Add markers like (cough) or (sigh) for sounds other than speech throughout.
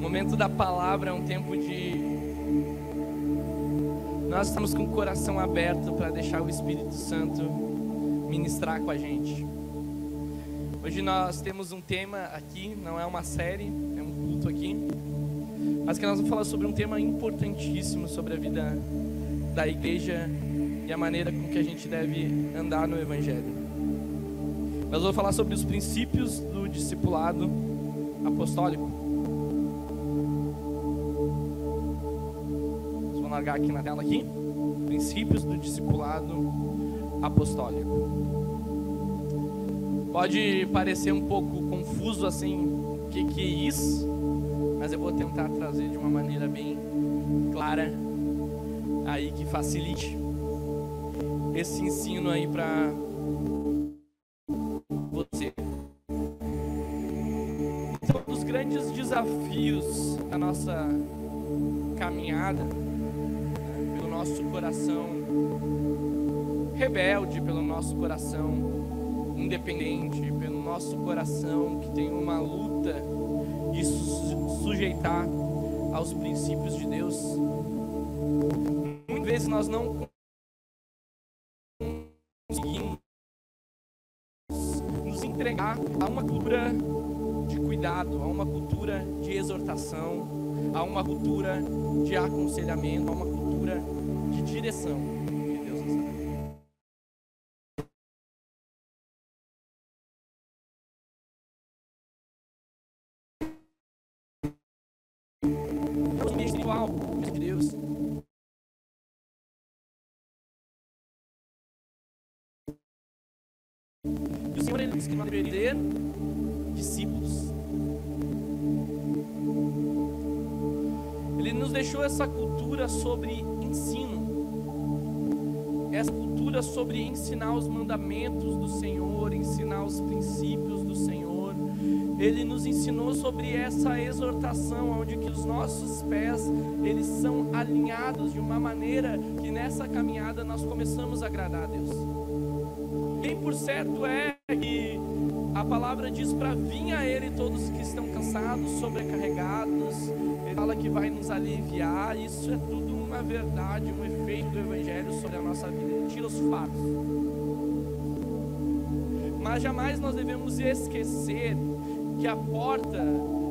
O momento da palavra é um tempo de. Nós estamos com o coração aberto para deixar o Espírito Santo ministrar com a gente. Hoje nós temos um tema aqui, não é uma série, é um culto aqui, mas que nós vamos falar sobre um tema importantíssimo sobre a vida da igreja e a maneira com que a gente deve andar no Evangelho. Nós vamos falar sobre os princípios do discipulado apostólico. Vamos largar aqui na tela aqui. Princípios do discipulado apostólico. Pode parecer um pouco confuso assim, o que, que é isso? Mas eu vou tentar trazer de uma maneira bem clara aí que facilite esse ensino aí para você. Então, um dos grandes desafios da nossa caminhada nosso coração rebelde, pelo nosso coração independente, pelo nosso coração que tem uma luta de su sujeitar aos princípios de Deus. Muitas vezes nós não conseguimos nos entregar a uma cultura de cuidado, a uma cultura de exortação, a uma cultura de aconselhamento, a uma cultura de direção. diz que nós deveríamos discípulos. Nos deixou essa cultura sobre ensino, essa cultura sobre ensinar os mandamentos do Senhor, ensinar os princípios do Senhor. Ele nos ensinou sobre essa exortação, onde que os nossos pés eles são alinhados de uma maneira que nessa caminhada nós começamos a agradar a Deus. Bem por certo é a palavra diz para vir a Ele todos que estão cansados, sobrecarregados. Ele fala que vai nos aliviar. Isso é tudo uma verdade, um efeito do Evangelho sobre a nossa vida. Ele tira os fatos. Mas jamais nós devemos esquecer que a porta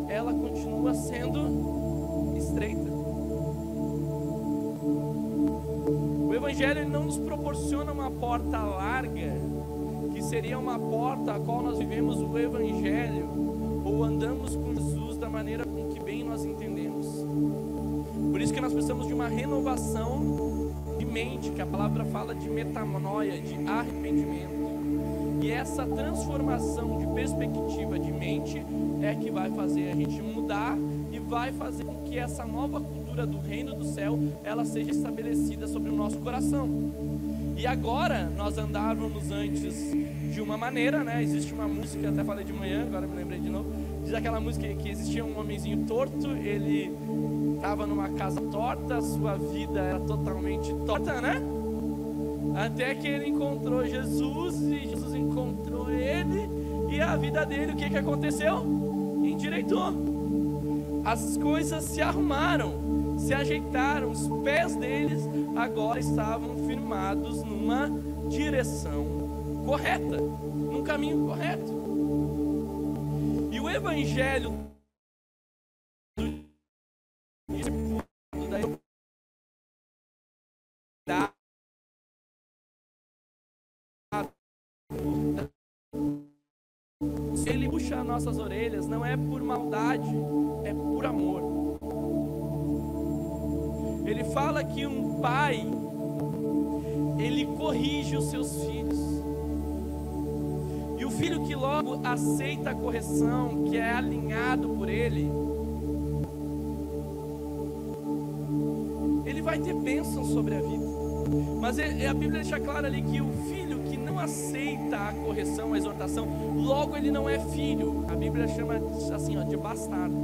ela continua sendo estreita. O Evangelho não nos proporciona uma porta larga seria uma porta a qual nós vivemos o Evangelho ou andamos com Jesus da maneira com que bem nós entendemos. Por isso que nós precisamos de uma renovação de mente, que a palavra fala de metanoia, de arrependimento. E essa transformação de perspectiva de mente é que vai fazer a gente mudar e vai fazer com que essa nova cultura do reino do céu ela seja estabelecida sobre o nosso coração. E agora nós andávamos antes de uma maneira, né? Existe uma música, até falei de manhã, agora me lembrei de novo. Diz aquela música que existia um homenzinho torto, ele estava numa casa torta, sua vida era totalmente torta, né? Até que ele encontrou Jesus e Jesus encontrou ele e a vida dele, o que que aconteceu? Endireitou. As coisas se arrumaram, se ajeitaram, os pés deles agora estavam firmados numa direção correta, num caminho correto. E o evangelho se ele puxa nossas orelhas, não é por maldade, é por amor. Ele fala que um pai, ele corrige os seus filhos filho que logo aceita a correção, que é alinhado por ele, ele vai ter bênção sobre a vida. Mas a Bíblia deixa claro ali que o filho que não aceita a correção, a exortação, logo ele não é filho. A Bíblia chama assim, ó, de bastardo.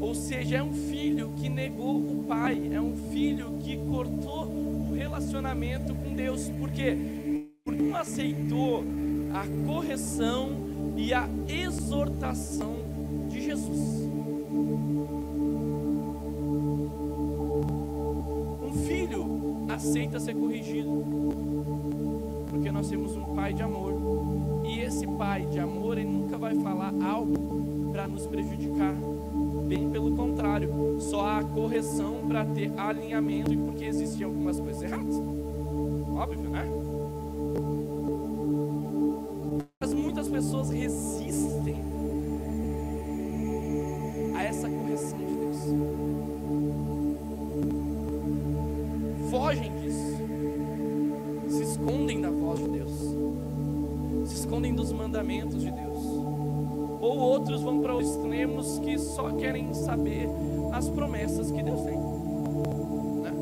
Ou seja, é um filho que negou o pai, é um filho que cortou o relacionamento com Deus. Por quê? aceitou a correção e a exortação de Jesus. Um filho aceita ser corrigido, porque nós temos um pai de amor. E esse pai de amor, ele nunca vai falar algo para nos prejudicar. Bem pelo contrário, só há correção para ter alinhamento e porque existiam algumas coisas erradas. Óbvio, né? Só querem saber as promessas que Deus tem. Né?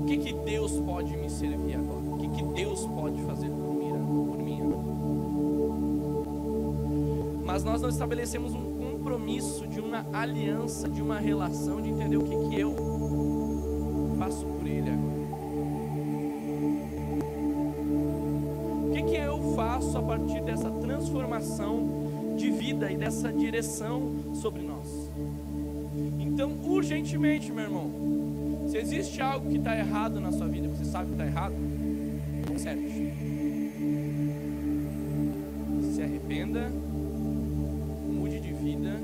O que, que Deus pode me servir agora? O que, que Deus pode fazer por mim? Por mim agora? Mas nós não estabelecemos um compromisso de uma aliança, de uma relação, de entender o que, que eu faço por Ele agora. O que, que eu faço a partir dessa transformação de vida e dessa direção sobre nós? Então, urgentemente, meu irmão, se existe algo que está errado na sua vida, você sabe que está errado, conserte. Se arrependa, mude de vida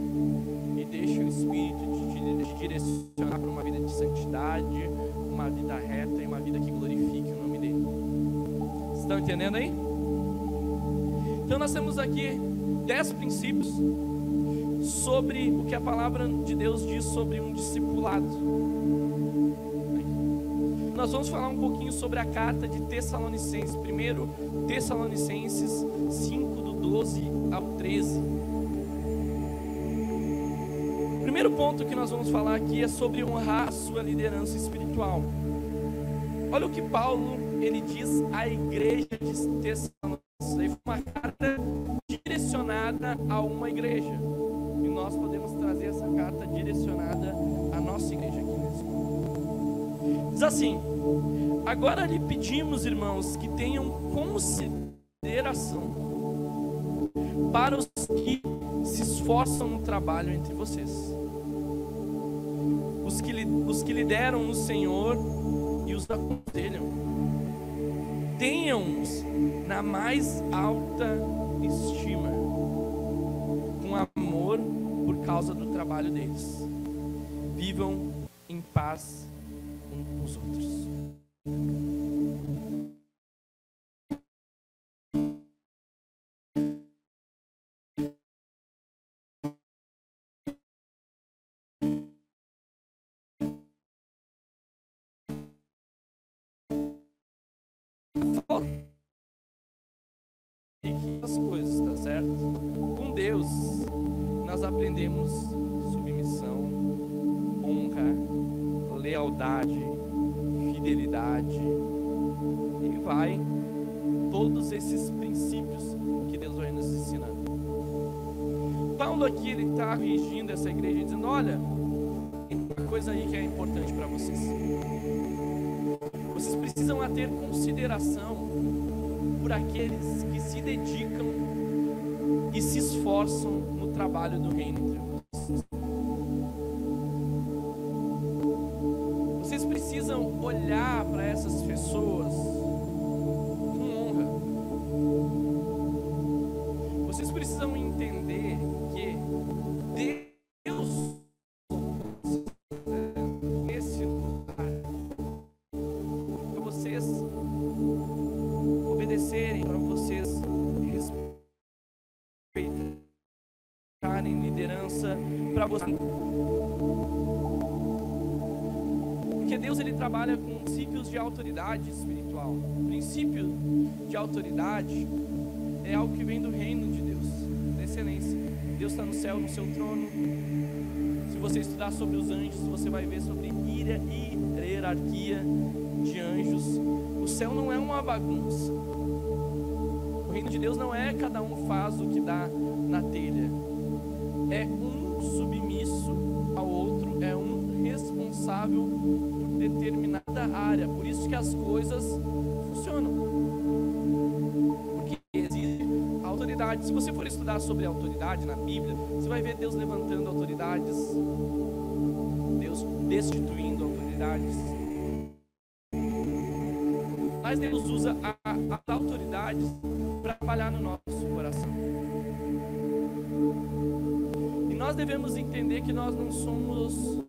e deixe o Espírito te, direcionar para uma vida de santidade, uma vida reta e uma vida que glorifique o nome dele. Estão entendendo aí? Então nós temos aqui dez princípios sobre o que a palavra de Deus diz sobre um discipulado. Nós vamos falar um pouquinho sobre a carta de Tessalonicenses, primeiro Tessalonicenses 5 do 12 ao 13. O primeiro ponto que nós vamos falar aqui é sobre honrar a sua liderança espiritual. Olha o que Paulo ele diz à igreja de Tessalonicenses. Carta a uma igreja. E nós podemos trazer essa carta direcionada à nossa igreja aqui nesse momento. Diz assim: Agora lhe pedimos, irmãos, que tenham consideração para os que se esforçam no trabalho entre vocês. Os que, os que lideram no Senhor e os aconselham. Tenham-os na mais alta estima, causa do trabalho deles. Vivam em paz uns com os outros. as coisas, tá certo? Com Deus, nós aprendemos submissão, honra, lealdade, fidelidade, e vai todos esses princípios que Deus vai nos ensinando. Paulo aqui ele está corrigindo essa igreja dizendo: olha, tem uma coisa aí que é importante para vocês. Vocês precisam ter consideração por aqueles que se dedicam e se esforçam no trabalho do reino entre vocês. Porque Deus ele trabalha com princípios de autoridade espiritual. O princípio de autoridade é algo que vem do reino de Deus, da excelência. Deus está no céu, no seu trono. Se você estudar sobre os anjos, você vai ver sobre ira e hierarquia de anjos. O céu não é uma bagunça. O reino de Deus não é cada um faz o que dá na telha. Responsável por determinada área. Por isso que as coisas funcionam. Porque existe autoridade. Se você for estudar sobre autoridade na Bíblia, você vai ver Deus levantando autoridades, Deus destituindo autoridades. Mas Deus usa as autoridades para trabalhar no nosso coração. E nós devemos entender que nós não somos.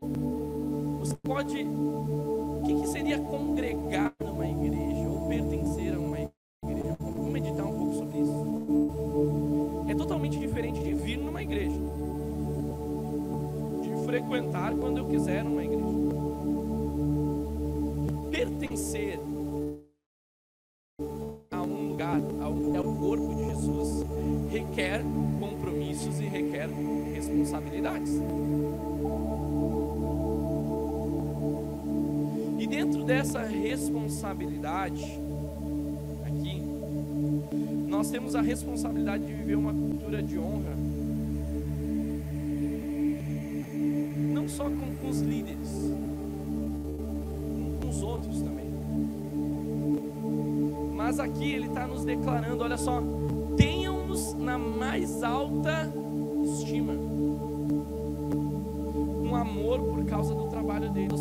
Você pode. O que, que seria congregar numa igreja ou pertencer a uma igreja? Vamos meditar um pouco sobre isso. É totalmente diferente de vir numa igreja, de frequentar quando eu quiser numa igreja. Pertencer a um lugar, ao, é o corpo de Jesus, requer compromissos e requer responsabilidades. Dentro dessa responsabilidade, aqui, nós temos a responsabilidade de viver uma cultura de honra, não só com, com os líderes, com os outros também. Mas aqui ele está nos declarando: olha só, tenham-nos na mais alta estima, um amor por causa do trabalho dele. Ou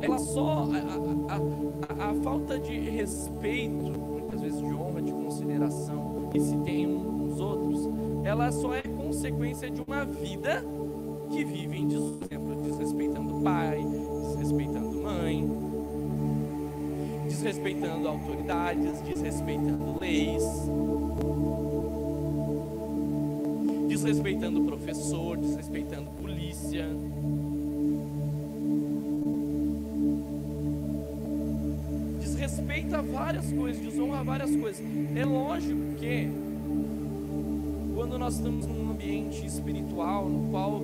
Ela só a, a, a, a falta de respeito, muitas vezes de honra, de consideração que se tem uns com os outros, ela só é consequência de uma vida que vive em exemplo, desrespeitando pai, desrespeitando mãe, desrespeitando autoridades, desrespeitando leis, desrespeitando professor, desrespeitando polícia. Desrespeita várias coisas, desonra várias coisas. É lógico que quando nós estamos num ambiente espiritual, no qual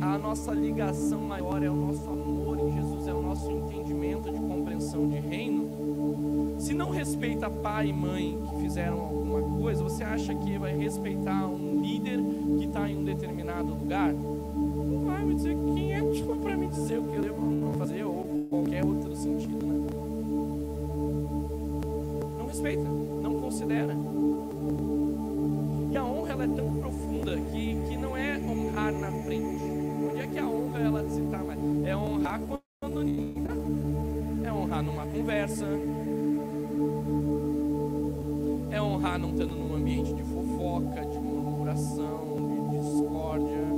a nossa ligação maior é o nosso amor em Jesus, é o nosso entendimento de compreensão de reino, se não respeita pai e mãe que fizeram alguma coisa, você acha que vai respeitar um líder que está em um determinado lugar? Tão profunda que, que não é honrar na frente. Onde é que a honra ela se tá mais? É honrar quando ninguém tá. É honrar numa conversa. É honrar não estando num ambiente de fofoca, de murmuração, de discórdia.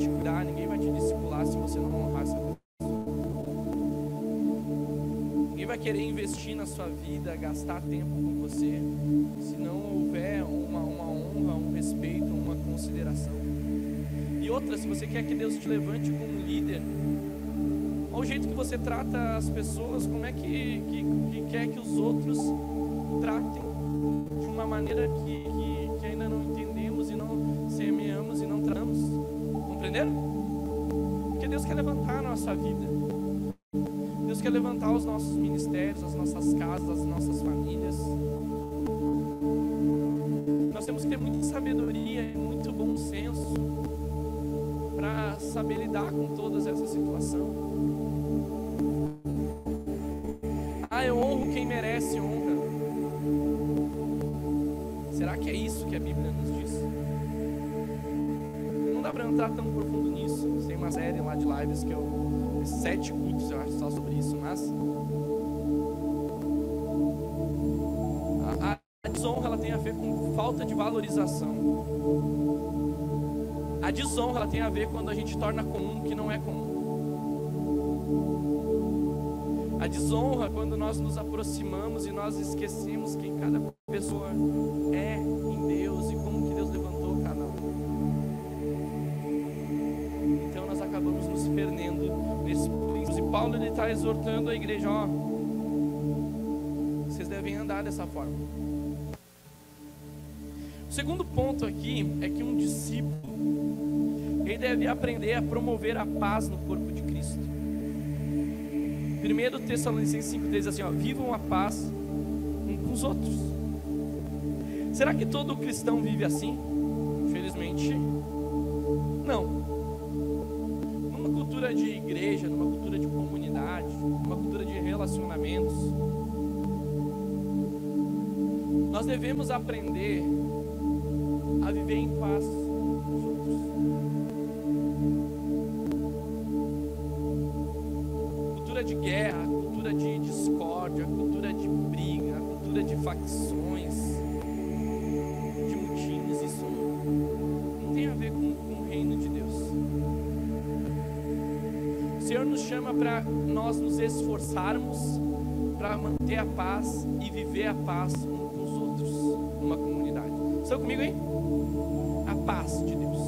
Te cuidar, ninguém vai te discipular se você não honrar essa pessoa. Ninguém vai querer investir na sua vida, gastar tempo com você, se não houver uma, uma honra, um respeito, uma consideração. E outra, se você quer que Deus te levante como líder, olha o jeito que você trata as pessoas, como é que, que, que quer que os outros tratem de uma maneira que, Compreenderam? Porque Deus quer levantar a nossa vida. Deus quer levantar os nossos ministérios, as nossas casas, as nossas famílias. Nós temos que ter muita sabedoria e muito bom senso para saber lidar com todas essas situações. Ah, eu honro quem merece honra. Será que é isso que a Bíblia nos diz? Dá para entrar tão profundo nisso. Tem uma série lá de lives que eu. Sete cultos, eu acho, só sobre isso, mas. A, desonra ela tem a ver com falta de valorização. A desonra ela tem a ver quando a gente torna comum o que não é comum. A desonra quando nós nos aproximamos e nós esquecemos quem cada pessoa é em Deus e como Paulo ele está exortando a igreja, ó, vocês devem andar dessa forma. O segundo ponto aqui é que um discípulo ele deve aprender a promover a paz no corpo de Cristo. 1 Tessalonicenses 5 diz assim: ó, vivam a paz um com os outros. Será que todo cristão vive assim? Infelizmente, devemos aprender a viver em paz com os outros. Cultura de guerra, cultura de discórdia, cultura de briga, cultura de facções, de mutins, isso não tem a ver com, com o reino de Deus. O Senhor nos chama para nós nos esforçarmos para manter a paz e viver a paz um Estão comigo aí? A paz de Deus.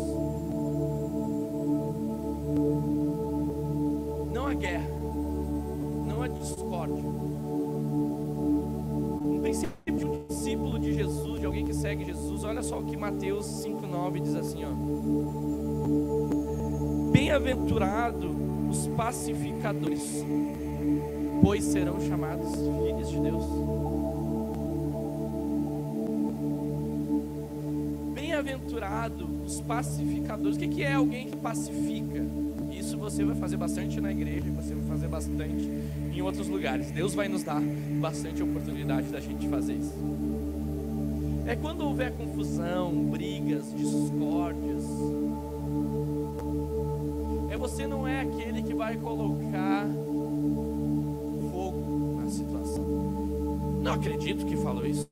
Não a guerra, não a discórdia. Um princípio de um discípulo de Jesus, de alguém que segue Jesus, olha só o que Mateus 5,9 diz assim: ó. Bem-aventurado os pacificadores, pois serão chamados filhos de Deus. Bem-aventurado os pacificadores. O que é alguém que pacifica? Isso você vai fazer bastante na igreja, você vai fazer bastante em outros lugares. Deus vai nos dar bastante oportunidade da gente fazer isso. É quando houver confusão, brigas, discórdias. É você não é aquele que vai colocar fogo na situação. Não acredito que falou isso.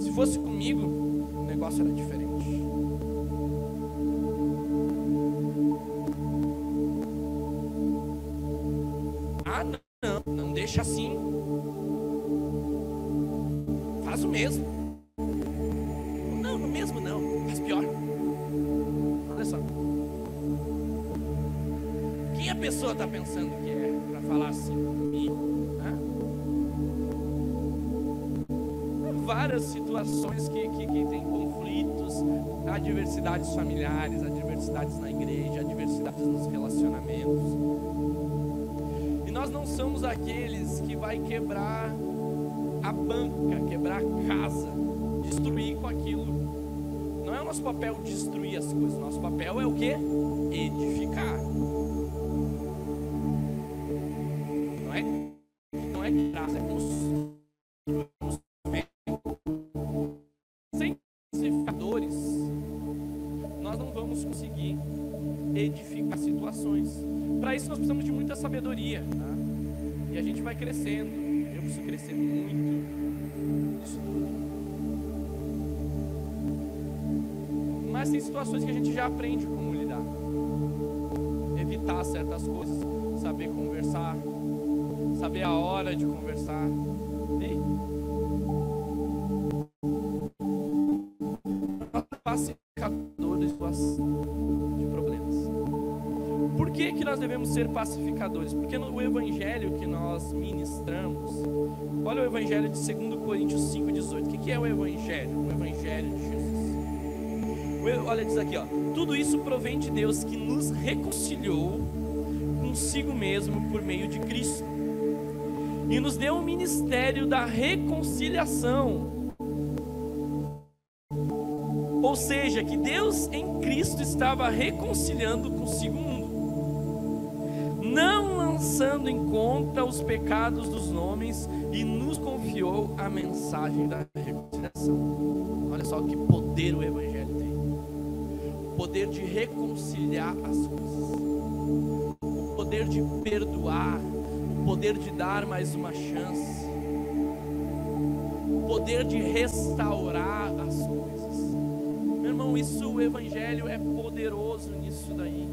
Se fosse comigo, negócio era diferente. Ah, não, não deixa assim. Faz o mesmo. Não, no mesmo não, faz pior. Olha só. Quem a pessoa está pensando que é para falar assim comigo? né? Várias situações que, que, que tem adversidades familiares, adversidades na igreja, adversidades nos relacionamentos. E nós não somos aqueles que vai quebrar a banca, quebrar a casa, destruir com aquilo. Não é o nosso papel destruir as coisas, nosso papel é o que? Edificar. Não é, não é quebrar, é construir. Devemos ser pacificadores? Porque no evangelho que nós ministramos, olha o evangelho de 2 Coríntios 5,18. O que, é o evangelho? O evangelho de Jesus. Olha, diz aqui, ó. Tudo isso provém de Deus que nos reconciliou consigo mesmo por meio de Cristo. E nos deu o ministério da reconciliação. Ou seja, que Deus em Cristo estava reconciliando consigo o mundo, não lançando em conta os pecados dos homens, e nos confiou a mensagem da reconciliação. Olha só que poder o Evangelho tem o poder de reconciliar as coisas, o poder de perdoar, o poder de dar mais uma chance. poder de restaurar as coisas. Meu irmão, isso o Evangelho é poderoso nisso daí.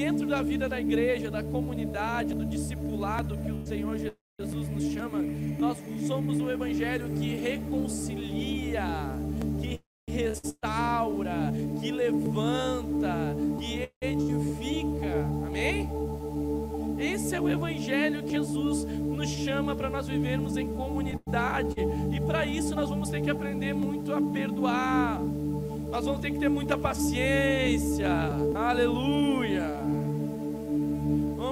Dentro da vida da igreja, da comunidade, do discipulado que o Senhor Jesus nos chama, nós somos o Evangelho que reconcilia, que restaura, que levanta, que edifica. Amém? Esse é o evangelho que Jesus nos chama para nós vivermos em comunidade. E para isso nós vamos ter que aprender muito a perdoar. Nós vamos ter que ter muita paciência. Aleluia.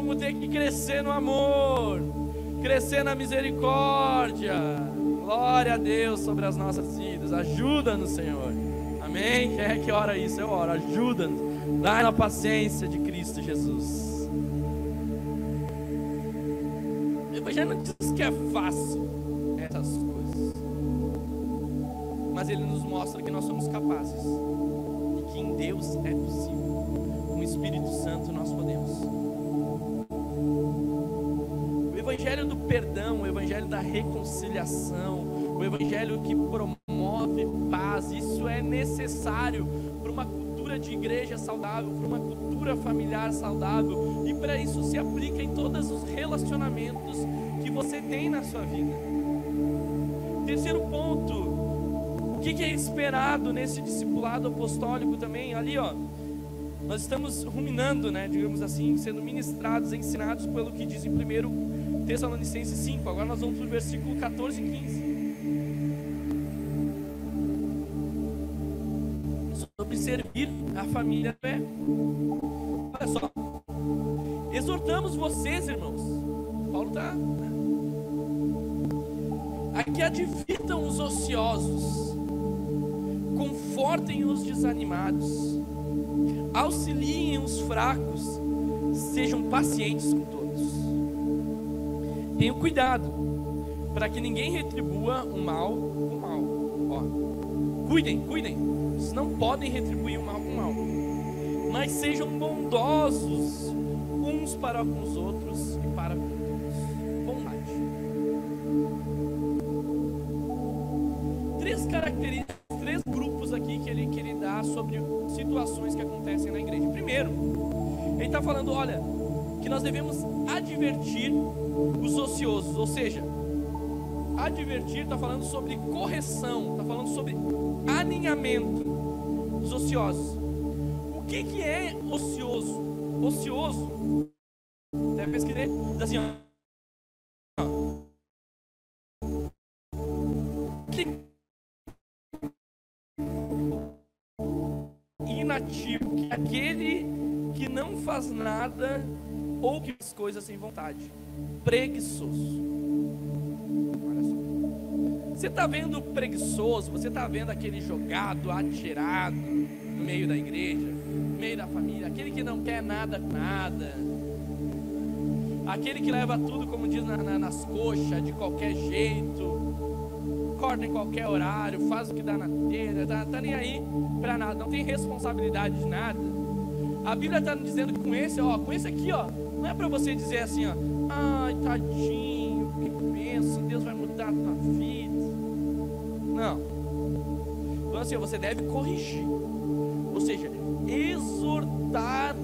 Vamos ter que crescer no amor, crescer na misericórdia. Glória a Deus sobre as nossas vidas. Ajuda-nos, Senhor. Amém? Quem é que ora isso? Eu oro. Ajuda-nos. Dá na paciência de Cristo Jesus. O Evangelho não diz que é fácil essas coisas. Mas ele nos mostra que nós somos capazes. E que em Deus é possível. Com o Espírito Santo nós podemos. Evangelho do perdão, o Evangelho da reconciliação, o Evangelho que promove paz, isso é necessário para uma cultura de igreja saudável, para uma cultura familiar saudável, e para isso se aplica em todos os relacionamentos que você tem na sua vida. Terceiro ponto, o que é esperado nesse discipulado apostólico também? Ali, ó, nós estamos ruminando, né, digamos assim, sendo ministrados, ensinados pelo que diz em 1 Tessalonicenses 5. Agora nós vamos para o versículo 14 e 15. Sobre servir a família da fé. Olha só. Exortamos vocês, irmãos. Paulo está. Né? A que advirtam os ociosos, confortem os desanimados, auxiliem os fracos, sejam pacientes com todos. Tenham cuidado, para que ninguém retribua o mal com o mal. Ó, cuidem, cuidem. Vocês não podem retribuir o mal com o mal. Mas sejam bondosos uns para com os outros e para com todos. Bondade. Três características, três grupos aqui que ele, que ele dá sobre situações que acontecem na igreja. Primeiro, ele está falando, olha, que nós devemos advertir os ociosos, ou seja, advertir está falando sobre correção, está falando sobre alinhamento dos ociosos. O que, que é ocioso? Ocioso, até pesquisei, assim, ó. Inativo, é aquele que não faz nada ou que faz coisas sem vontade. Preguiçoso. Olha só. Você está vendo preguiçoso, você está vendo aquele jogado, atirado no meio da igreja, no meio da família, aquele que não quer nada com nada, aquele que leva tudo, como diz na, na, nas coxas, de qualquer jeito, corta em qualquer horário, faz o que dá na telha, tá, tá nem aí para nada, não tem responsabilidade de nada. A Bíblia está dizendo que com esse, ó, com esse aqui, ó, não é para você dizer assim, ó, ai, tadinho, que pensa, Deus vai mudar a tua vida. Não. Então assim, você deve corrigir. Ou seja, exortar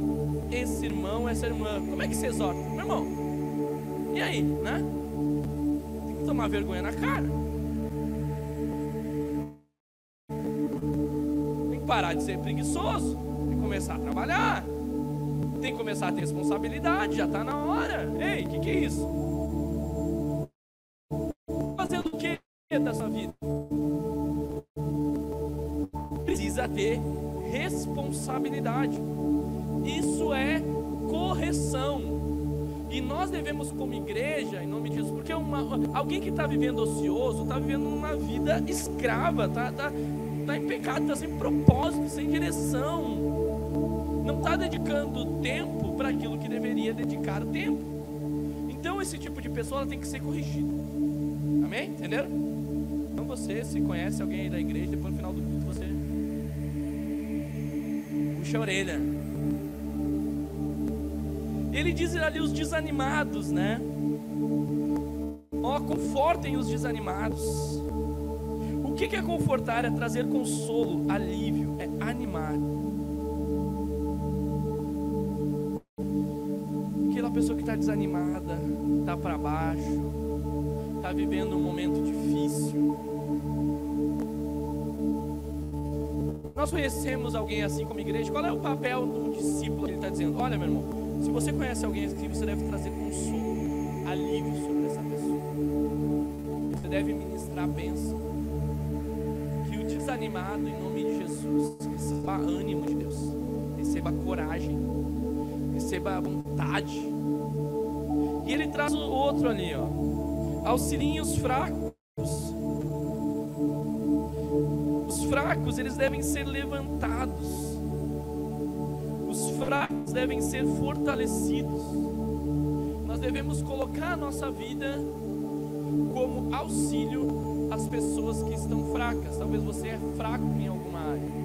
esse irmão, essa irmã. Como é que você exorta? Meu irmão, e aí, né? Tem que tomar vergonha na cara. Tem que parar de ser preguiçoso. Que começar a trabalhar. Tem que começar a ter responsabilidade. Já está na hora. Ei, o que, que é isso? Fazendo o que da sua vida? Precisa ter responsabilidade. Isso é correção. E nós devemos, como igreja, em nome de Jesus, porque uma, alguém que está vivendo ocioso, está vivendo uma vida escrava, está tá, tá em pecado, está sem propósito, sem direção. Não está dedicando tempo para aquilo que deveria dedicar tempo. Então, esse tipo de pessoa tem que ser corrigida. Amém? Entenderam? Então, você, se conhece alguém aí da igreja, depois no final do culto, você puxa a orelha. Ele diz ali os desanimados, né? Ó, confortem os desanimados. O que é confortar? É trazer consolo, alívio, é animar. Pessoa que está desanimada, está para baixo, está vivendo um momento difícil. Nós conhecemos alguém assim como igreja. Qual é o papel do discípulo? Ele está dizendo: Olha, meu irmão, se você conhece alguém assim, você deve trazer consolo, alívio sobre essa pessoa. Você deve ministrar bênção. Que o desanimado, em nome de Jesus, receba ânimo de Deus, receba coragem, receba vontade. E ele traz o outro ali, ó. Auxiliem os fracos fracos, eles devem ser levantados. Os fracos devem ser fortalecidos. Nós devemos colocar a nossa vida como auxílio às pessoas que estão fracas. Talvez você é fraco em alguma área.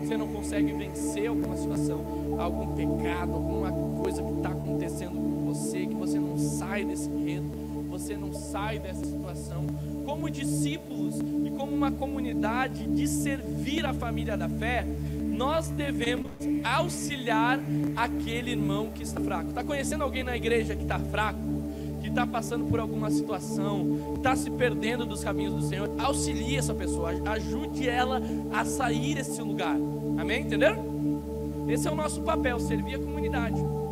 Você não consegue vencer alguma situação, algum pecado, alguma coisa que está acontecendo com você, que você não sai desse enredo, você não sai dessa situação. Como discípulos, como uma comunidade de servir a família da fé, nós devemos auxiliar aquele irmão que está fraco. Está conhecendo alguém na igreja que está fraco? Que está passando por alguma situação, está se perdendo dos caminhos do Senhor? Auxilie essa pessoa, ajude ela a sair desse lugar. Amém? Entenderam? Esse é o nosso papel, servir a comunidade.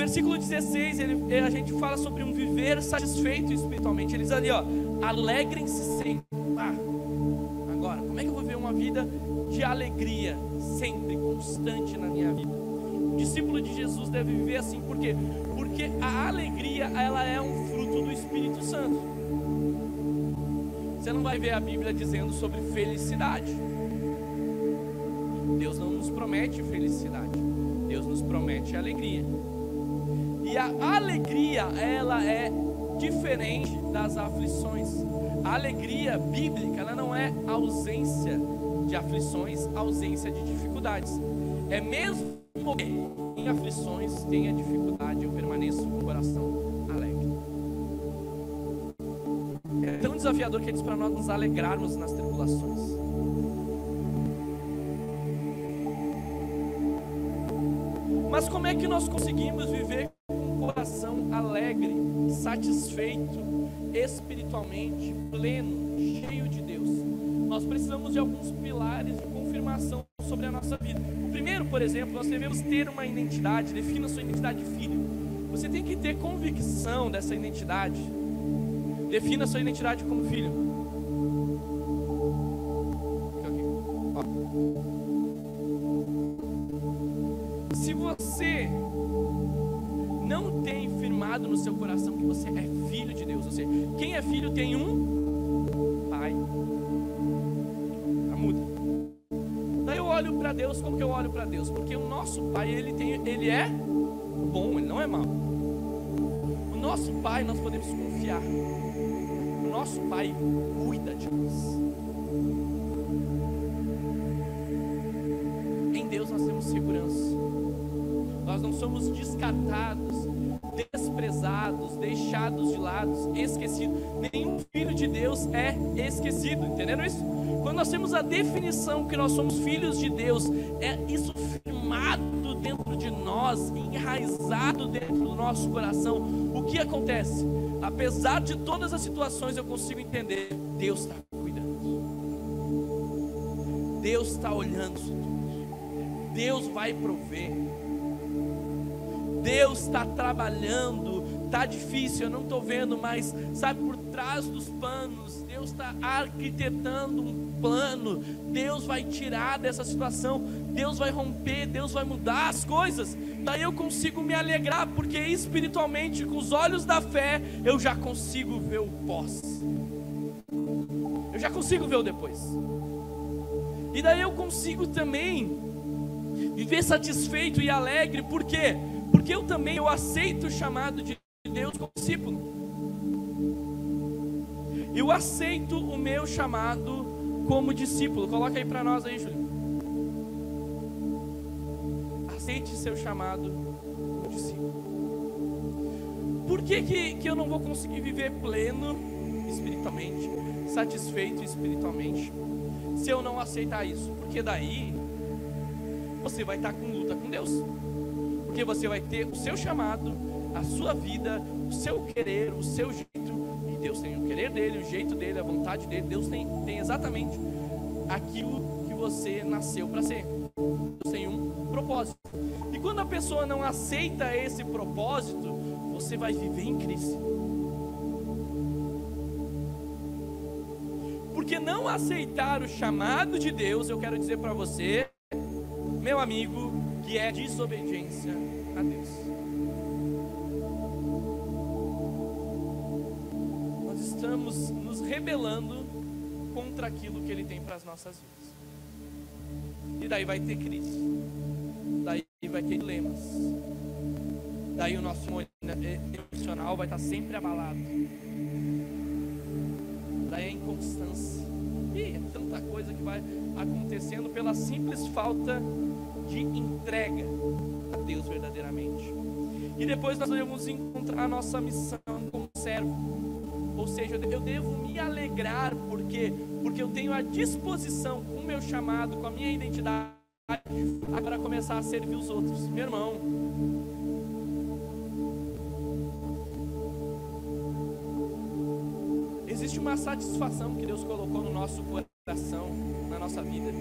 Versículo 16, ele, a gente fala sobre um viver satisfeito espiritualmente. Eles ali, ó, Alegrem-se sempre. Ah, agora, como é que eu vou viver uma vida de alegria sempre, constante na minha vida? O discípulo de Jesus deve viver assim, por quê? Porque a alegria, ela é um fruto do Espírito Santo. Você não vai ver a Bíblia dizendo sobre felicidade. Deus não nos promete felicidade. Deus nos promete alegria. E a alegria, ela é diferente das aflições. A alegria bíblica ela não é ausência de aflições, ausência de dificuldades. É mesmo que em aflições tenha dificuldade, eu permaneço com o coração alegre. É tão desafiador que é para nós nos alegrarmos nas tribulações. Mas como é que nós conseguimos viver satisfeito, espiritualmente pleno, cheio de Deus, nós precisamos de alguns pilares de confirmação sobre a nossa vida. O primeiro, por exemplo, nós devemos ter uma identidade, defina sua identidade de filho. Você tem que ter convicção dessa identidade. Defina sua identidade como filho. Se você firmado no seu coração que você é filho de Deus, quem é filho tem um pai. Tá muda. Daí eu olho para Deus, como que eu olho para Deus? Porque o nosso pai, ele tem, ele é bom, ele não é mau. O nosso pai nós podemos confiar. O nosso pai cuida de nós. Em Deus nós temos segurança. Nós não somos descartados, deixados de lado, esquecidos. Nenhum filho de Deus é esquecido, entenderam isso? Quando nós temos a definição que nós somos filhos de Deus, é isso firmado dentro de nós, enraizado dentro do nosso coração. O que acontece? Apesar de todas as situações, eu consigo entender: Deus está cuidando, Deus está olhando, Deus vai prover. Deus está trabalhando, está difícil, eu não estou vendo, mas sabe, por trás dos panos, Deus está arquitetando um plano, Deus vai tirar dessa situação, Deus vai romper, Deus vai mudar as coisas. Daí eu consigo me alegrar, porque espiritualmente, com os olhos da fé, eu já consigo ver o pós, eu já consigo ver o depois, e daí eu consigo também viver satisfeito e alegre, por quê? Porque eu também eu aceito o chamado de Deus como discípulo. Eu aceito o meu chamado como discípulo. Coloca aí para nós aí, Júlio. Aceite seu chamado como discípulo. Por que, que, que eu não vou conseguir viver pleno espiritualmente, satisfeito espiritualmente, se eu não aceitar isso? Porque daí você vai estar com luta com Deus. Porque você vai ter o seu chamado, a sua vida, o seu querer, o seu jeito. E Deus tem o querer dele, o jeito dele, a vontade dele. Deus tem, tem exatamente aquilo que você nasceu para ser. Deus tem um propósito. E quando a pessoa não aceita esse propósito, você vai viver em crise. Porque não aceitar o chamado de Deus, eu quero dizer para você, meu amigo, que é desobediência a Deus. Nos rebelando contra aquilo que Ele tem para as nossas vidas. E daí vai ter crise, daí vai ter dilemas, daí o nosso emocional vai estar sempre abalado, daí a inconstância, e é tanta coisa que vai acontecendo pela simples falta de entrega a Deus verdadeiramente. E depois nós devemos encontrar a nossa missão como servo. Ou seja, eu devo me alegrar porque porque eu tenho a disposição com o meu chamado, com a minha identidade para começar a servir os outros. Meu irmão, existe uma satisfação que Deus colocou no nosso coração, na nossa vida,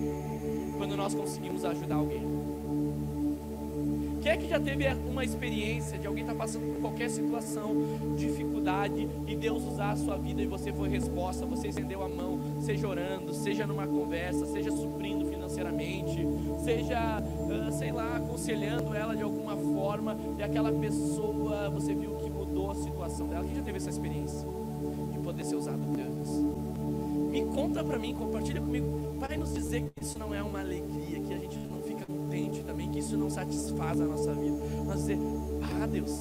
quando nós conseguimos ajudar alguém. Quem é que já teve uma experiência de alguém estar tá passando por qualquer situação, dificuldade, e Deus usar a sua vida e você foi resposta, você estendeu a mão, seja orando, seja numa conversa, seja suprindo financeiramente, seja, uh, sei lá, aconselhando ela de alguma forma, e aquela pessoa, você viu que mudou a situação dela. Quem já teve essa experiência de poder ser usado por Deus? Me conta para mim, compartilha comigo. Vai nos dizer que isso não é uma alegria, que a gente também, que isso não satisfaz a nossa vida. Mas dizer, ah Deus,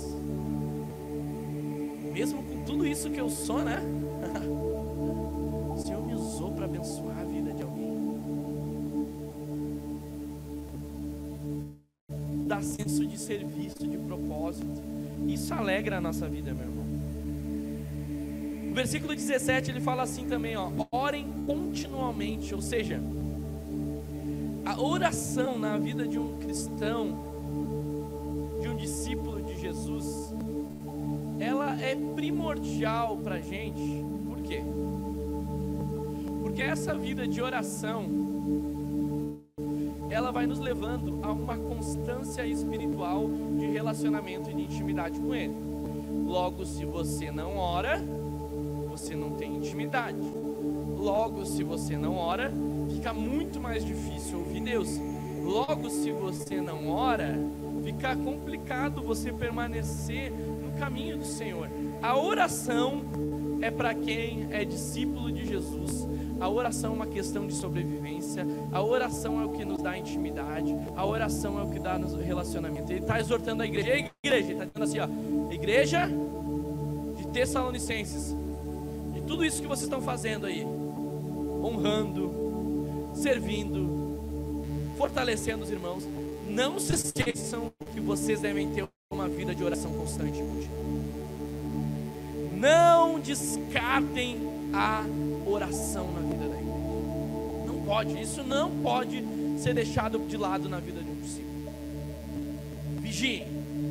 mesmo com tudo isso que eu sou, né? (laughs) o Senhor me usou para abençoar a vida de alguém. Dá senso de serviço, de propósito. Isso alegra a nossa vida, meu irmão. No versículo 17 ele fala assim também, ó, orem continuamente, ou seja, oração na vida de um cristão, de um discípulo de Jesus, ela é primordial para a gente. Por quê? Porque essa vida de oração, ela vai nos levando a uma constância espiritual de relacionamento e de intimidade com Ele. Logo, se você não ora, você não tem intimidade. Logo, se você não ora, fica muito mais difícil ouvir Deus. Logo, se você não ora, fica complicado você permanecer no caminho do Senhor. A oração é para quem é discípulo de Jesus. A oração é uma questão de sobrevivência. A oração é o que nos dá intimidade. A oração é o que dá nos relacionamento. Ele está exortando a igreja. E a igreja, ele está dizendo assim: ó, igreja de Tessalonicenses, de tudo isso que vocês estão fazendo aí, honrando, servindo, fortalecendo os irmãos. Não se esqueçam que vocês devem ter uma vida de oração constante Não descartem a oração na vida da igreja. Não pode, isso não pode ser deixado de lado na vida de um discípulo. Vigiem,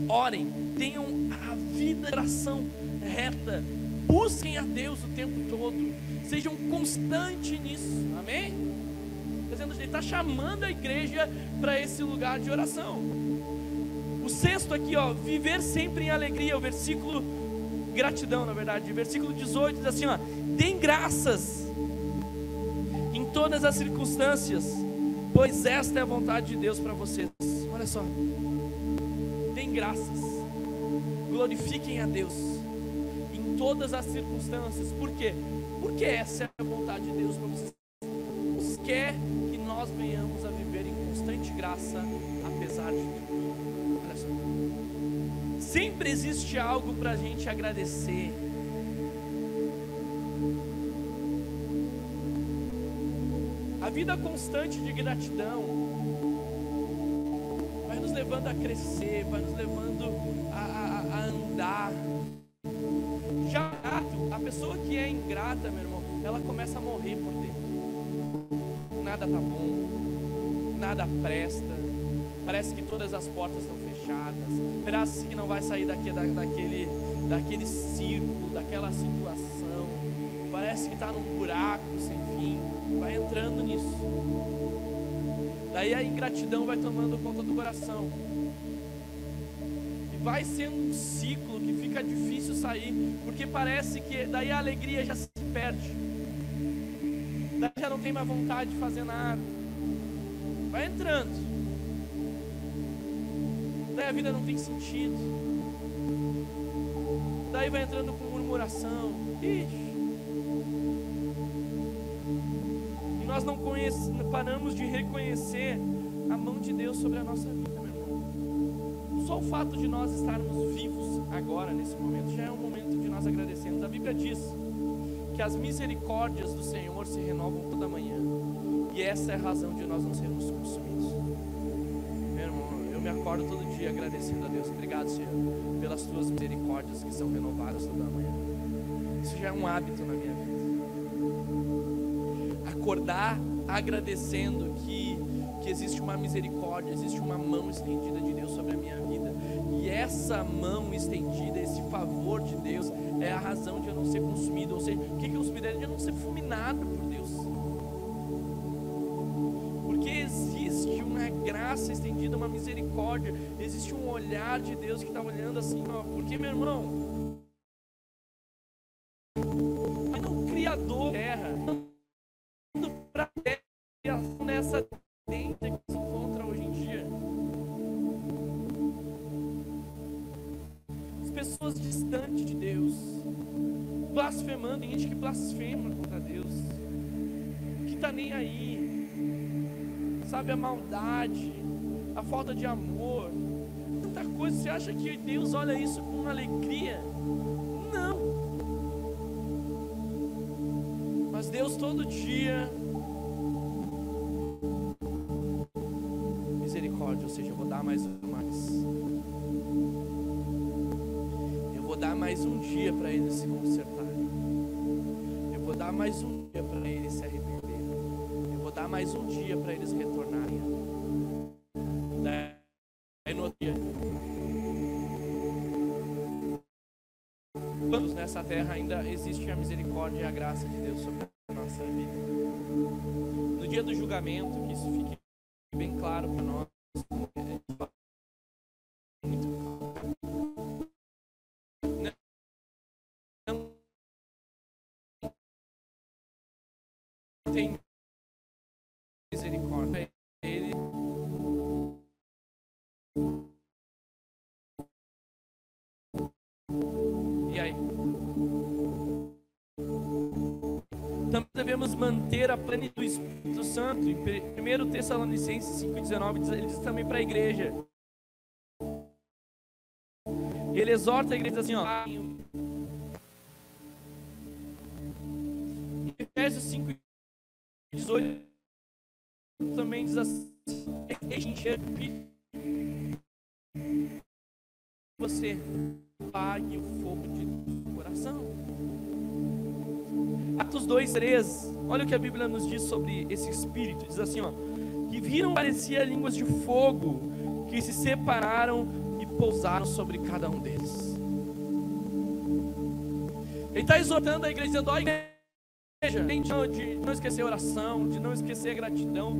orem, tenham a vida de oração reta, busquem a Deus o tempo todo, sejam constantes nisso, amém? Dizendo, está chamando a igreja para esse lugar de oração. O sexto aqui, ó, viver sempre em alegria, o versículo gratidão, na verdade, versículo 18 diz assim, ó, deem graças em todas as circunstâncias, pois esta é a vontade de Deus para vocês. Olha só, deem graças, glorifiquem a Deus em todas as circunstâncias, por quê? Porque essa é a vontade de Deus para vocês. Quer nós venhamos a viver em constante graça, apesar de tudo. Olha só. Sempre existe algo para a gente agradecer. A vida constante de gratidão vai nos levando a crescer, vai nos levando a, a, a andar pessoa que é ingrata, meu irmão, ela começa a morrer por dentro. Nada tá bom, nada presta. Parece que todas as portas estão fechadas. Parece que não vai sair daqui, da, daquele, daquele círculo, daquela situação. Parece que está num buraco sem fim. Vai entrando nisso. Daí a ingratidão vai tomando conta do coração. E vai sendo um ciclo que fica difícil sair, porque parece que daí a alegria já se perde. Daí já não tem mais vontade de fazer nada. Vai entrando. Daí a vida não tem sentido. Daí vai entrando com murmuração. Ixi. E nós não conhece, paramos de reconhecer a mão de Deus sobre a nossa vida, meu irmão. Só o fato de nós estarmos vivos agora, nesse momento, já é um momento de nós agradecermos. A Bíblia diz que as misericórdias do Senhor se renovam toda manhã. E essa é a razão de nós não sermos consumidos. Meu irmão, eu me acordo todo dia agradecendo a Deus. Obrigado, Senhor, pelas tuas misericórdias que são renovadas toda manhã. Isso já é um hábito na minha vida. Acordar agradecendo que, que existe uma misericórdia, existe uma mão estendida de Deus sobre a minha vida. E essa mão estendida, esse favor de Deus, é a razão de eu não ser consumido. Ou seja, o que, que eu considero de eu não ser fulminado por Deus? Porque existe uma graça estendida, uma misericórdia, existe um olhar de Deus que está olhando assim, ó. Porque, meu irmão, sabe, a maldade, a falta de amor, tanta coisa. Você acha que Deus olha isso com alegria? Não. Mas Deus todo dia misericórdia, ou seja, eu vou dar mais um mais. Eu vou dar mais um dia para eles se consertarem. Eu vou dar mais um dia para eles se arrependerem. Mais um dia para eles retornarem. Daí no outro dia. Quando nessa terra ainda existe a misericórdia e a graça de Deus sobre a nossa vida. No dia do julgamento, que isso fique bem claro para nós. Tem Também devemos manter a plenitude do Espírito Santo. Em 1 Tessalonicenses 5,19 ele diz também para a igreja. Ele exorta a igreja assim, ó. Em Efésios 5,18 também diz assim, encher você pague o fogo de coração. Atos 2, 3. Olha o que a Bíblia nos diz sobre esse espírito. Diz assim, ó. Que viram parecia línguas de fogo que se separaram e pousaram sobre cada um deles. Ele está exortando a igreja dizendo, ó igreja, de não esquecer a oração, de não esquecer a gratidão.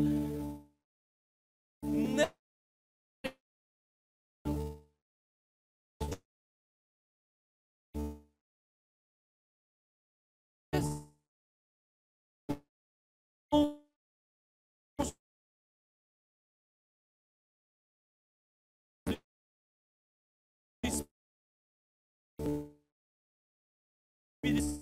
Be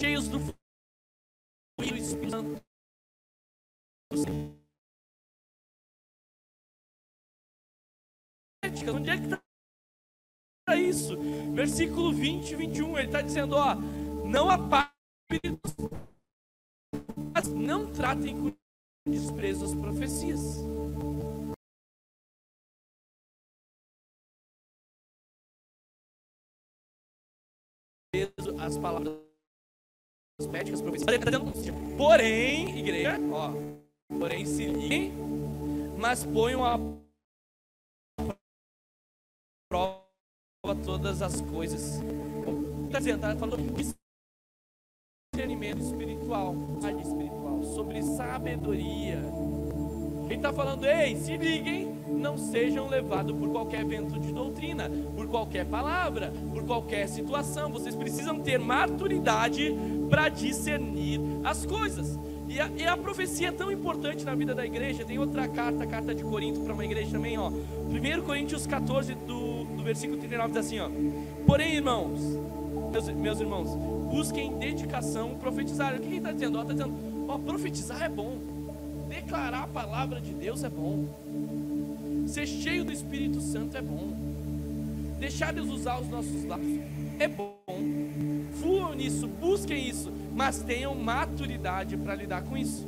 cheios do Espírito Santo. Onde é que está isso? Versículo 20 e 21, ele está dizendo: ó, não apague mas não tratem com desprezo as profecias. As palavras médicas, profecias. Porém, igreja, ó, porém se liguem, mas ponham a prova todas as coisas. Está dizendo, está falando discernimento espiritual, espiritual, sobre sabedoria. Ele está falando, ei, se liguem, não sejam levados por qualquer vento de doutrina, por qualquer palavra, por qualquer situação. Vocês precisam ter maturidade para discernir as coisas. E a, e a, profecia é tão importante na vida da igreja. Tem outra carta, carta de Corinto, para uma igreja também, ó. 1 Coríntios 14, do, do versículo 39, diz assim, ó. Porém, irmãos, meus, meus irmãos, busquem dedicação, profetizar. O que ele está dizendo? Está dizendo, ó, profetizar é bom, declarar a palavra de Deus é bom, ser cheio do Espírito Santo é bom, deixar Deus usar os nossos lábios é bom. Fluam nisso, busquem isso, mas tenham maturidade para lidar com isso.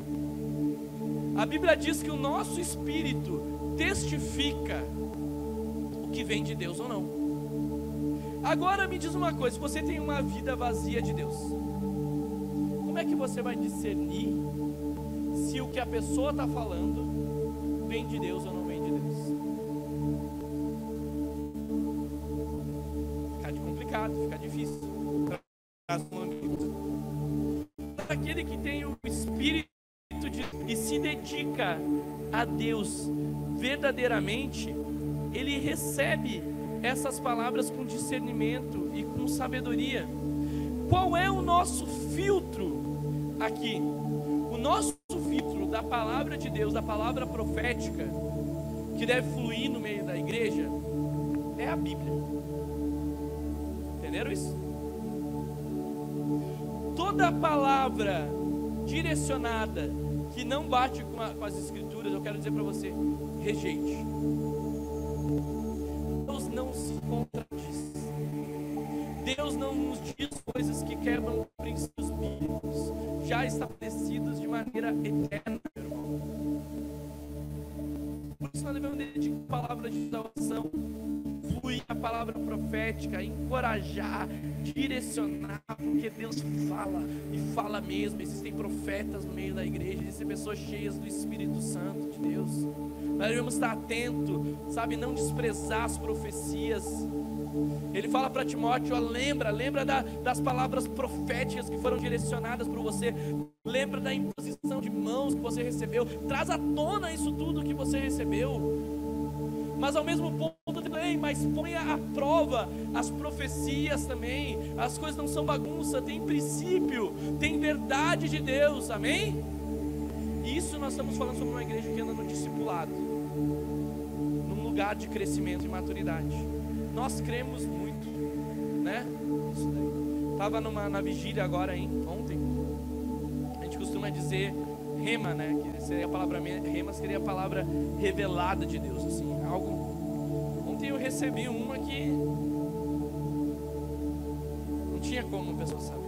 A Bíblia diz que o nosso espírito testifica o que vem de Deus ou não. Agora me diz uma coisa: se você tem uma vida vazia de Deus, como é que você vai discernir se o que a pessoa está falando vem de Deus ou não vem de Deus? Fica complicado, fica difícil. Aquele que tem o Espírito de, e se dedica a Deus verdadeiramente, ele recebe essas palavras com discernimento e com sabedoria. Qual é o nosso filtro aqui? O nosso filtro da palavra de Deus, da palavra profética, que deve fluir no meio da igreja, é a Bíblia. Entenderam isso? Toda palavra direcionada que não bate com, a, com as escrituras, eu quero dizer para você, rejeite não nos diz coisas que quebram princípios bíblicos, já estabelecidos de maneira eterna, irmão. Por isso nós devemos dedicar a palavra de salvação, fluir a palavra profética, encorajar, direcionar, porque Deus fala e fala mesmo. Existem profetas no meio da igreja, existem pessoas cheias do Espírito Santo de Deus. Nós devemos estar atentos, sabe, não desprezar as profecias. Ele fala para Timóteo: lembra, lembra da, das palavras proféticas que foram direcionadas para você. Lembra da imposição de mãos que você recebeu. Traz à tona isso tudo que você recebeu. Mas ao mesmo ponto, também, mas ponha à prova as profecias também. As coisas não são bagunça, tem princípio, tem verdade de Deus, amém? Isso nós estamos falando sobre uma igreja que anda no discipulado lugar de crescimento e maturidade. Nós cremos muito, né? Estava numa na vigília agora, hein? Ontem. A gente costuma dizer rema, né? Que seria a palavra rema seria a palavra revelada de Deus, assim, algo. Ontem eu recebi uma que não tinha como a pessoa saber.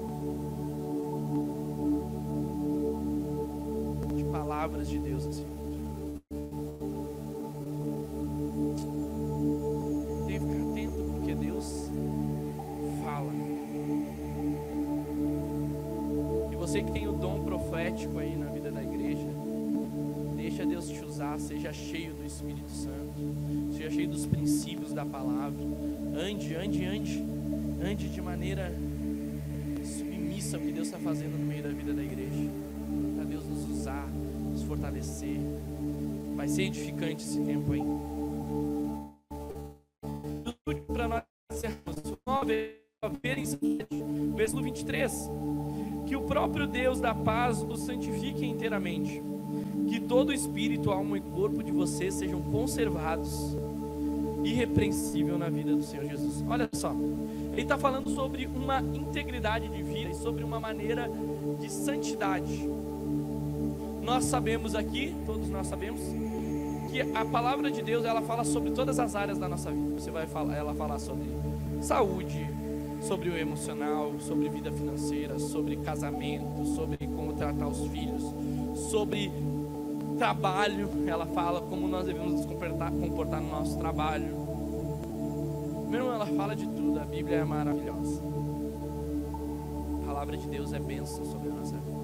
De palavras de Deus assim. Palavra. Ande, ande, ande, ande de maneira submissa ao que Deus está fazendo no meio da vida da igreja. Para Deus nos usar, nos fortalecer. Vai ser edificante esse tempo aí. Para nós ver em versículo 23. Que o próprio Deus da paz os santifique inteiramente. Que todo espírito, alma e corpo de vocês sejam conservados irrepreensível na vida do Senhor Jesus. Olha só, ele está falando sobre uma integridade de vida e sobre uma maneira de santidade. Nós sabemos aqui, todos nós sabemos, que a palavra de Deus ela fala sobre todas as áreas da nossa vida. Você vai falar, ela falar sobre saúde, sobre o emocional, sobre vida financeira, sobre casamento, sobre como tratar os filhos, sobre trabalho. Ela fala como nós devemos nos comportar, comportar no nosso trabalho. Meu irmão, ela fala de tudo. A Bíblia é maravilhosa. A palavra de Deus é bênção sobre a nossa vida.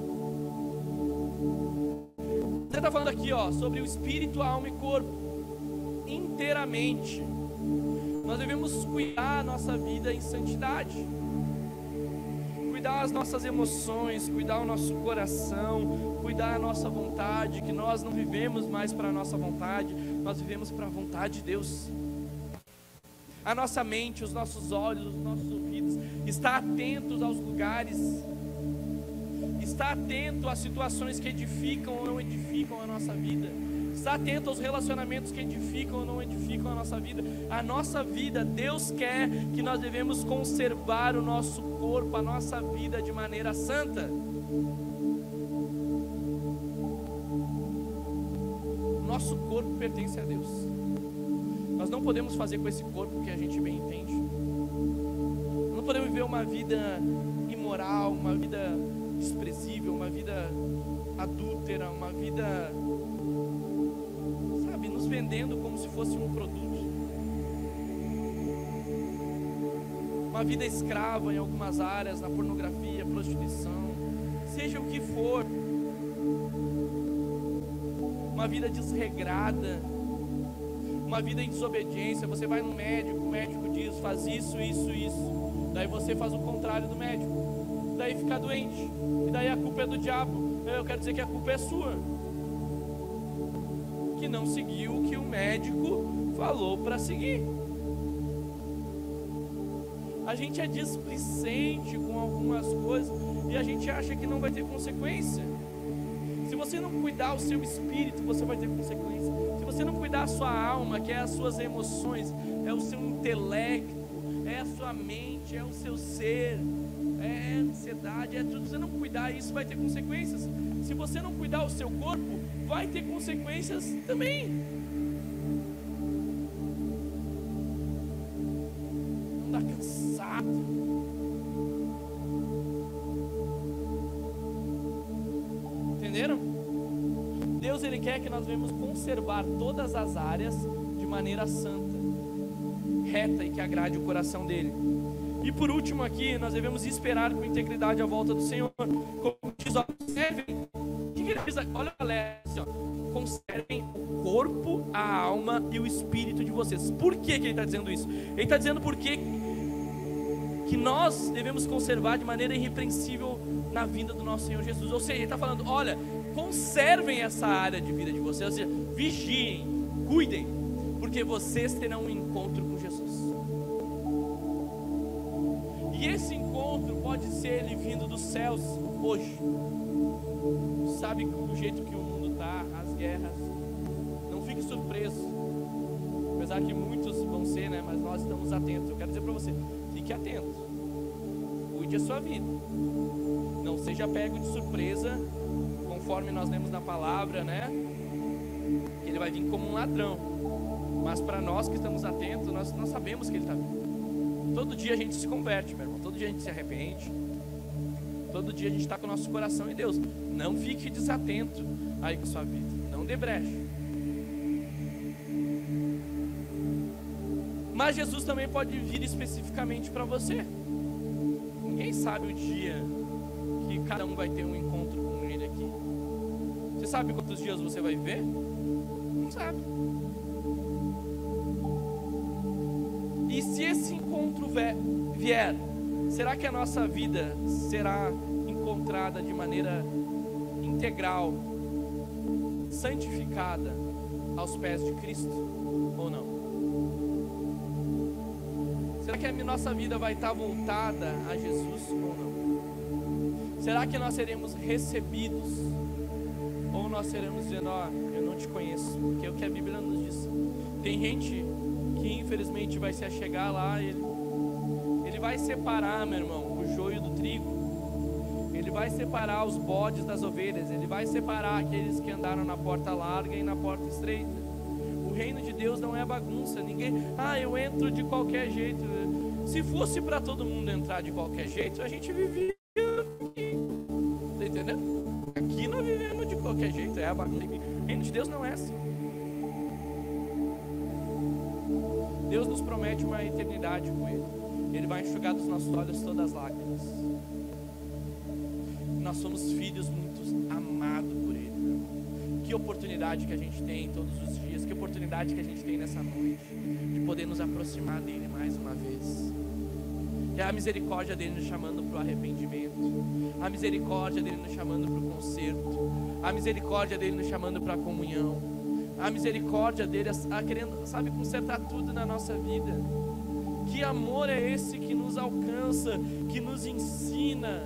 Você está falando aqui, ó, sobre o espírito, alma e corpo inteiramente. Nós devemos cuidar a nossa vida em santidade. Cuidar as nossas emoções, cuidar o nosso coração, cuidar a nossa vontade, que nós não vivemos mais para a nossa vontade, nós vivemos para a vontade de Deus. A nossa mente, os nossos olhos, os nossos ouvidos, está atentos aos lugares, está atento às situações que edificam ou não edificam a nossa vida Está atento aos relacionamentos que edificam ou não edificam a nossa vida. A nossa vida, Deus quer que nós devemos conservar o nosso corpo, a nossa vida de maneira santa. Nosso corpo pertence a Deus. Nós não podemos fazer com esse corpo que a gente bem entende. Não podemos viver uma vida imoral, uma vida desprezível, uma vida adúltera, uma vida vendendo como se fosse um produto. Uma vida escrava em algumas áreas, na pornografia, prostituição, seja o que for. Uma vida desregrada, uma vida em desobediência. Você vai no médico, o médico diz: faz isso, isso, isso. Daí você faz o contrário do médico. Daí fica doente. E daí a culpa é do diabo. Eu quero dizer que a culpa é sua que não seguiu o que o médico falou para seguir. A gente é displicente com algumas coisas e a gente acha que não vai ter consequência. Você não cuidar o seu espírito, você vai ter consequência. Se você não cuidar a sua alma, que é as suas emoções, é o seu intelecto, é a sua mente, é o seu ser, é ansiedade, é tudo. Se você não cuidar isso, vai ter consequências. Se você não cuidar o seu corpo, vai ter consequências também. Quer que nós venhamos conservar todas as áreas de maneira santa, reta e que agrade o coração dele. E por último aqui, nós devemos esperar com integridade a volta do Senhor. Como diz, observem que ele diz? Olha a assim, conservem o corpo, a alma e o espírito de vocês. Por que, que ele está dizendo isso? Ele está dizendo porque que nós devemos conservar de maneira irrepreensível na vinda do nosso Senhor Jesus. Ou seja, ele está falando: olha, conservem essa área de vida de vocês, ou seja, vigiem, cuidem, porque vocês terão um encontro com Jesus. E esse encontro pode ser ele vindo dos céus hoje sabe do jeito que o mundo está, as guerras. Não fique surpreso. Apesar que muitos vão ser, né? Mas nós estamos atentos. Eu quero dizer para você, fique atento. Cuide a sua vida. Não seja pego de surpresa, conforme nós lemos na palavra, né? Que ele vai vir como um ladrão. Mas para nós que estamos atentos, nós, nós sabemos que ele está vindo. Todo dia a gente se converte, meu irmão. Todo dia a gente se arrepende. Todo dia a gente está com o nosso coração em Deus. Não fique desatento aí com a sua vida. Não dê brecha. Mas Jesus também pode vir especificamente para você. Ninguém sabe o dia que cada um vai ter um encontro. Você sabe quantos dias você vai viver? Não sabe. E se esse encontro vier, será que a nossa vida será encontrada de maneira integral, santificada aos pés de Cristo ou não? Será que a nossa vida vai estar voltada a Jesus ou não? Será que nós seremos recebidos? Ou nós seremos dizendo, ó, oh, eu não te conheço, porque é o que a Bíblia nos diz. Tem gente que infelizmente vai se achegar lá, ele, ele vai separar, meu irmão, o joio do trigo. Ele vai separar os bodes das ovelhas, ele vai separar aqueles que andaram na porta larga e na porta estreita reino de Deus não é bagunça. Ninguém, ah, eu entro de qualquer jeito. Se fosse para todo mundo entrar de qualquer jeito, a gente vivia bagunça. O reino de Deus não é assim. Deus nos promete uma eternidade com Ele. Ele vai enxugar dos nossos olhos todas as lágrimas. Nós somos filhos muito amados por Ele. Que oportunidade que a gente tem todos os dias que oportunidade que a gente tem nessa noite de poder nos aproximar dele mais uma vez. É a misericórdia dele nos chamando para o arrependimento, a misericórdia dele nos chamando para o conserto, a misericórdia dele nos chamando para a comunhão, a misericórdia dele a, a querendo, sabe, consertar tudo na nossa vida. Que amor é esse que nos alcança, que nos ensina,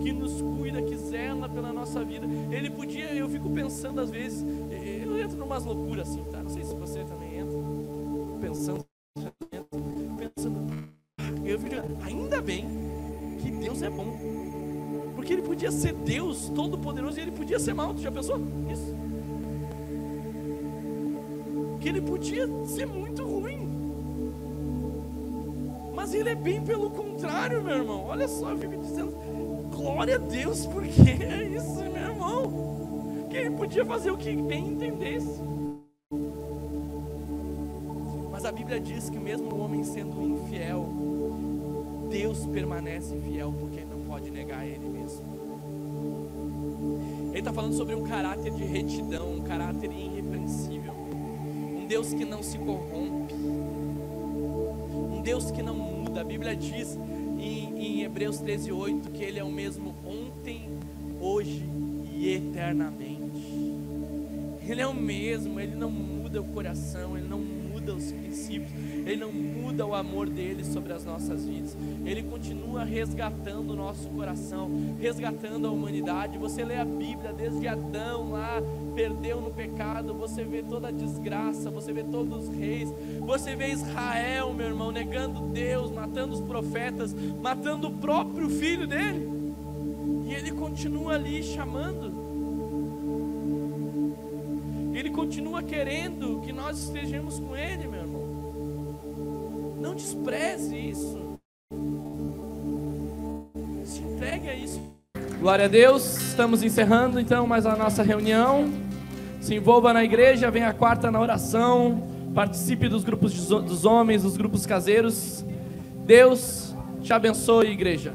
que nos cuida, que zela pela nossa vida. Ele podia, eu fico pensando às vezes, eu entro numas loucuras assim, tá? Não sei se você também entra, pensando, podia ser Deus todo-poderoso e Ele podia ser mal, tu já pensou nisso? Que Ele podia ser muito ruim, mas Ele é bem pelo contrário, meu irmão. Olha só, eu fico dizendo, glória a Deus, porque (laughs) é isso, meu irmão. Que ele podia fazer o que bem entendesse. Mas a Bíblia diz que mesmo o homem sendo infiel, Deus permanece fiel porque não pode negar ele mesmo. Ele está falando sobre um caráter de retidão, um caráter irrepreensível, um Deus que não se corrompe, um Deus que não muda. A Bíblia diz em, em Hebreus 13:8 que Ele é o mesmo ontem, hoje e eternamente. Ele é o mesmo, Ele não muda o coração, Ele não muda os princípios, Ele não muda o amor dele sobre as nossas vidas. Ele continua resgatando o nosso coração, resgatando a humanidade. Você lê a Bíblia desde Adão lá, perdeu no pecado, você vê toda a desgraça, você vê todos os reis, você vê Israel, meu irmão, negando Deus, matando os profetas, matando o próprio filho dele. E ele continua ali chamando. Continua querendo que nós estejamos com ele, meu irmão. Não despreze isso. Se entregue a isso. Glória a Deus. Estamos encerrando então mais a nossa reunião. Se envolva na igreja, venha a quarta na oração. Participe dos grupos dos homens, dos grupos caseiros. Deus te abençoe, igreja.